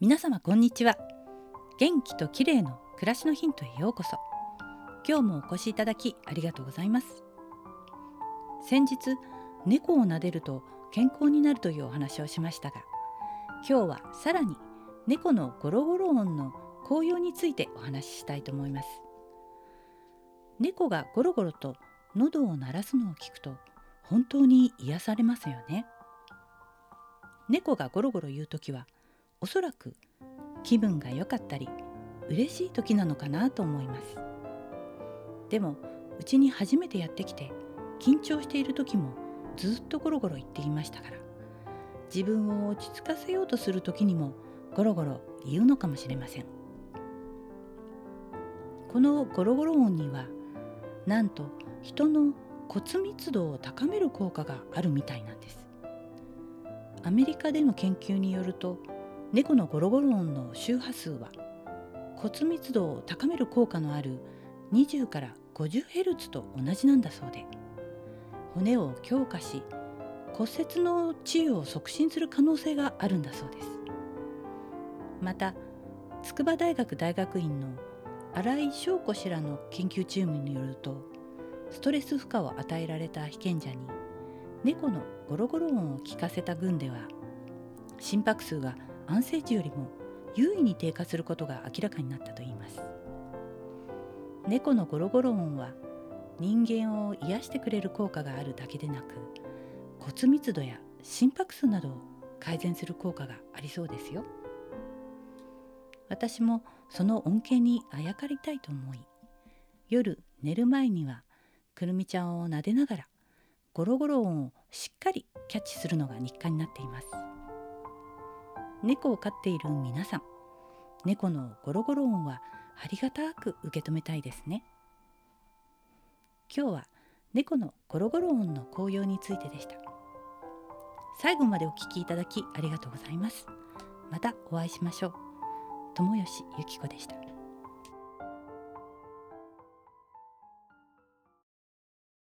皆様こんにちは。元気と綺麗の暮らしのヒントへようこそ。今日もお越しいただきありがとうございます。先日猫を撫でると健康になるというお話をしましたが今日はさらに猫のゴロゴロ音の効用についてお話ししたいと思います。猫がゴロゴロと喉を鳴らすのを聞くと本当に癒されますよね。猫がゴロゴロ言うときはおそらく気分が良かったり嬉しい時なのかなと思います。でもうちに初めてやってきて緊張している時もずっとゴロゴロ言っていましたから。自分を落ち着かせようとする時にもゴロゴロ言うのかもしれません。このゴロゴロ音にはなんと人の骨密度を高める効果があるみたいなんです。アメリカでの研究によると猫のゴロゴロ音の周波数は骨密度を高める効果のある20から 50Hz と同じなんだそうで骨を強化し骨折の治癒を促進する可能性があるんだそうです。また筑波大学大学院の新井翔子氏らの研究チームによるとストレス負荷を与えられた被験者に猫のゴロゴロ音を聞かせた群では心拍数が安静時よりも優位に低下することが明らかになったといいます。猫のゴロゴロ音は人間を癒してくれる効果があるだけでなく骨密度や心拍数などを改善する効果がありそうですよ。私もその恩恵にあやかりたいと思い夜寝る前にはくるみちゃんを撫でながらゴロゴロ音をしっかりキャッチするのが日課になっています。猫を飼っている皆さん。猫のゴロゴロ音はありがたく受け止めたいですね。今日は猫のゴロゴロ音の紅葉についてでした。最後までお聞きいただきありがとうございます。またお会いしましょう。友吉ゆき子でした。